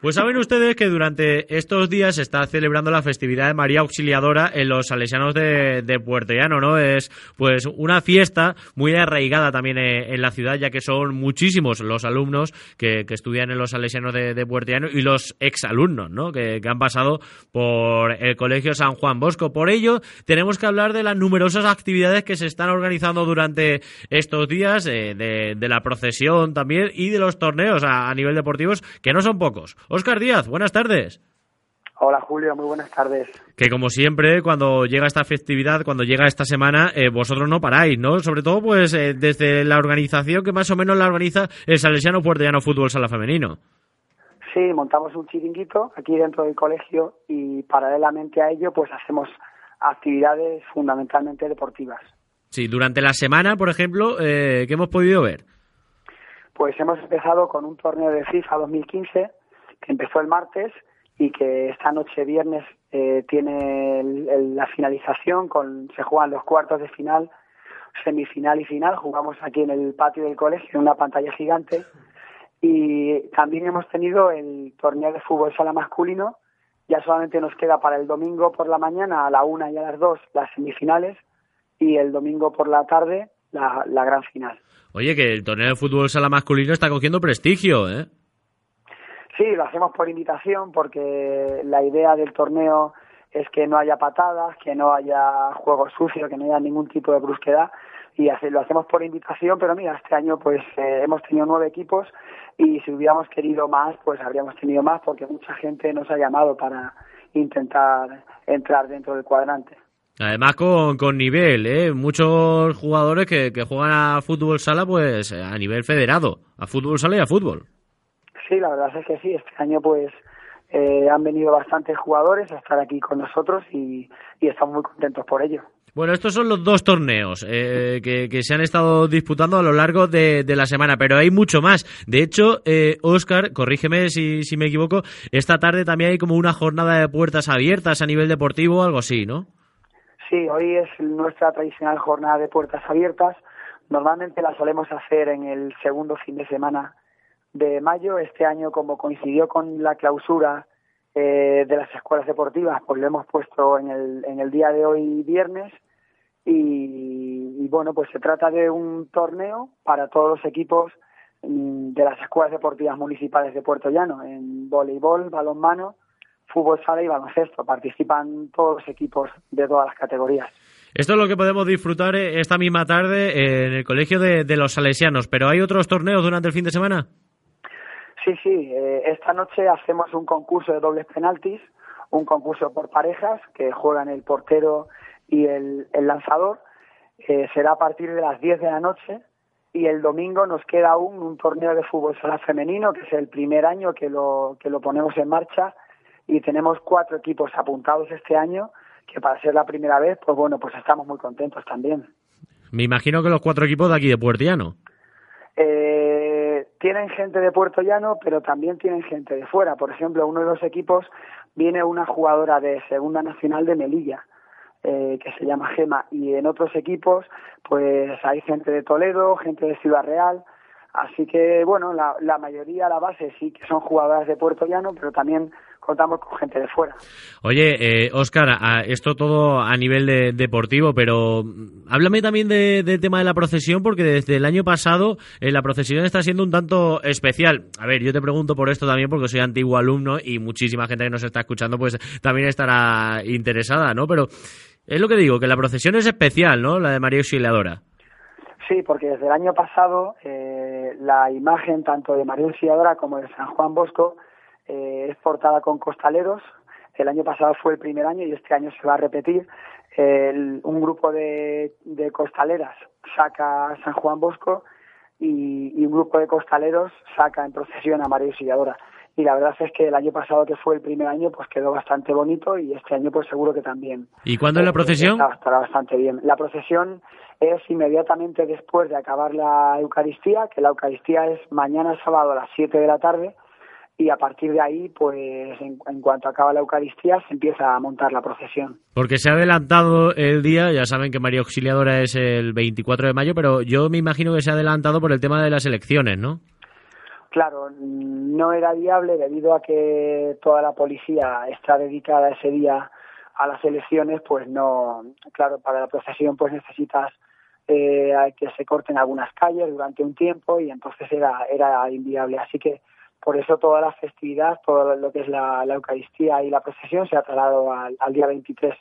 Pues saben ustedes que durante estos días se está celebrando la festividad de María Auxiliadora en los salesianos de, Puerto Llano, ¿no? Es pues una fiesta muy arraigada también eh, en, la ciudad, ya que son muchísimos los alumnos que, estudian en los salesianos de, Llano y los exalumnos, ¿no? Que, han pasado por el Colegio San Juan Bosco. Por ello, tenemos que hablar de las numerosas actividades que se están organizando durante estos días, eh, de, la procesión también y de los torneos a, a nivel deportivos, que no son pocos. Óscar Díaz, buenas tardes. Hola Julio, muy buenas tardes. Que como siempre, cuando llega esta festividad, cuando llega esta semana, eh, vosotros no paráis, ¿no? Sobre todo, pues, eh, desde la organización que más o menos la organiza el Salesiano Puertellano Fútbol Sala Femenino. Sí, montamos un chiringuito aquí dentro del colegio y paralelamente a ello, pues hacemos actividades fundamentalmente deportivas. Sí, durante la semana, por ejemplo, eh, ¿qué hemos podido ver? Pues hemos empezado con un torneo de FIFA 2015 que empezó el martes y que esta noche viernes eh, tiene la finalización, con, se juegan los cuartos de final, semifinal y final. Jugamos aquí en el patio del colegio, en una pantalla gigante. Y también hemos tenido el torneo de fútbol sala masculino. Ya solamente nos queda para el domingo por la mañana, a la una y a las dos, las semifinales. Y el domingo por la tarde, la, la gran final. Oye, que el torneo de fútbol sala masculino está cogiendo prestigio, ¿eh? Sí, lo hacemos por invitación porque la idea del torneo es que no haya patadas, que no haya juego sucio, que no haya ningún tipo de brusquedad y lo hacemos por invitación, pero mira, este año pues eh, hemos tenido nueve equipos y si hubiéramos querido más, pues habríamos tenido más porque mucha gente nos ha llamado para intentar entrar dentro del cuadrante. Además con, con nivel, ¿eh? muchos jugadores que, que juegan a fútbol sala pues a nivel federado, a fútbol sala y a fútbol. Sí, la verdad es que sí. Este año pues eh, han venido bastantes jugadores a estar aquí con nosotros y, estamos muy contentos por ello. Bueno, estos son los dos torneos eh, que, se han estado disputando a lo largo de, la semana, pero hay mucho más. De hecho, eh, Oscar, corrígeme si, si me equivoco, esta tarde también hay como una jornada de puertas abiertas a nivel deportivo o algo así, ¿no? Sí, hoy es nuestra tradicional jornada de puertas abiertas. Normalmente la solemos hacer en el segundo fin de semana de mayo. Este año, como coincidió con la clausura eh, de las escuelas deportivas, pues lo hemos puesto en el, en el día de hoy viernes. Y, bueno, pues se trata de un torneo para todos los equipos mm, de las escuelas deportivas municipales de Puerto Llano, en voleibol, balonmano, fútbol sala y baloncesto. Participan todos los equipos de todas las categorías. Esto es lo que podemos disfrutar eh, esta misma tarde en el Colegio de, de los Salesianos, pero ¿hay otros torneos durante el fin de semana? Sí, sí. Eh, esta noche hacemos un concurso de dobles penaltis, un concurso por parejas que juegan el portero y el, lanzador. Eh, será a partir de las 10 de la noche y el domingo nos queda aún un torneo de fútbol sala femenino, que es el primer año que lo, que lo ponemos en marcha y tenemos cuatro equipos apuntados este año, que para ser la primera vez, pues bueno, pues estamos muy contentos también. Me imagino que los cuatro equipos de aquí de Puertiano. Eh, tienen gente de Puerto Llano, pero también tienen gente de fuera. Por ejemplo, uno de los equipos viene una jugadora de Segunda Nacional de Melilla, eh, que se llama Gema, y en otros equipos, pues hay gente de Toledo, gente de Ciudad Real. Así que, bueno, la, la mayoría, la base sí que son jugadoras de Puerto Llano, pero también contamos con gente de fuera. Oye, eh, Oscar, esto todo a nivel de, deportivo, pero háblame también del tema de la procesión, porque desde el año pasado eh, la procesión está siendo un tanto especial. A ver, yo te pregunto por esto también porque soy antiguo alumno y muchísima gente que nos está escuchando pues también estará interesada, ¿no? Pero es lo que digo, que la procesión es especial, ¿no? La de María Auxiliadora. Sí, porque desde el año pasado eh, la imagen tanto de María Auxiliadora como de San Juan Bosco eh, es portada con costaleros. El año pasado fue el primer año y este año se va a repetir. un grupo de, costaleras saca a San Juan Bosco y, un grupo de costaleros saca en procesión a María Auxiliadora. y la verdad es que el año pasado que fue el primer año pues quedó bastante bonito y este año pues seguro que también. ¿Y cuándo es la procesión? Estará bastante bien. La procesión es inmediatamente después de acabar la Eucaristía, que la Eucaristía es mañana sábado a las 7 de la tarde y a partir de ahí, pues en, cuanto acaba la Eucaristía, se empieza a montar la procesión. Porque se ha adelantado el día, ya saben que María Auxiliadora es el 24 de mayo, pero yo me imagino que se ha adelantado por el tema de las elecciones, ¿no? Claro, no era viable debido a que toda la policía está dedicada ese día a las elecciones, pues no, claro, para la procesión pues necesitas eh, que se corten algunas calles durante un tiempo y entonces era, era inviable. Así que por eso toda la festividad, todo lo que es la, Eucaristía y la procesión se ha trasladado al, día 23.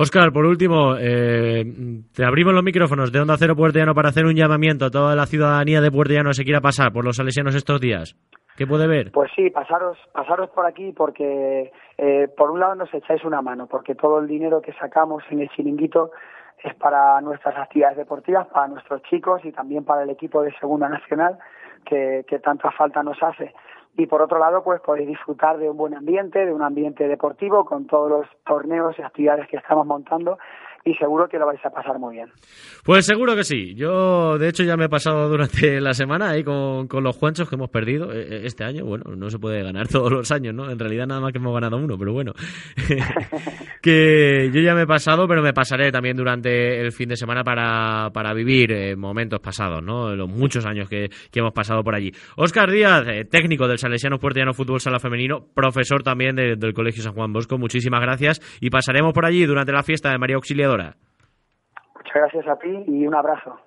Óscar, por último, eh, te abrimos los micrófonos de Onda Cero Puerto para hacer un llamamiento a toda la ciudadanía de Puerto Llano que se quiera pasar por los salesianos estos días. ¿Qué puede ver? Pues sí, pasaros, pasaros por aquí porque eh, por un lado nos echáis una mano, porque todo el dinero que sacamos en el chiringuito es para nuestras actividades deportivas, para nuestros chicos y también para el equipo de Segunda Nacional que, que tanta falta nos hace. Y por otro lado pues podéis disfrutar de un buen ambiente, de un ambiente deportivo con todos los torneos y actividades que estamos montando y seguro que lo vais a pasar muy bien. Pues seguro que sí. Yo, de hecho, ya me he pasado durante la semana ahí con, con los Juanchos que hemos perdido eh, eh, este año. Bueno, no se puede ganar todos los años, ¿no? En realidad nada más que hemos ganado uno, pero bueno. que yo ya me he pasado, pero me pasaré también durante el fin de semana para, para vivir eh, momentos pasados, ¿no? Los muchos años que, que hemos pasado por allí. Óscar Díaz, técnico del Salesiano Puertiano Fútbol Sala Femenino, profesor también del Colegio San Juan Bosco. Muchísimas gracias y pasaremos por allí durante la fiesta de María Muchas gracias a ti y un abrazo.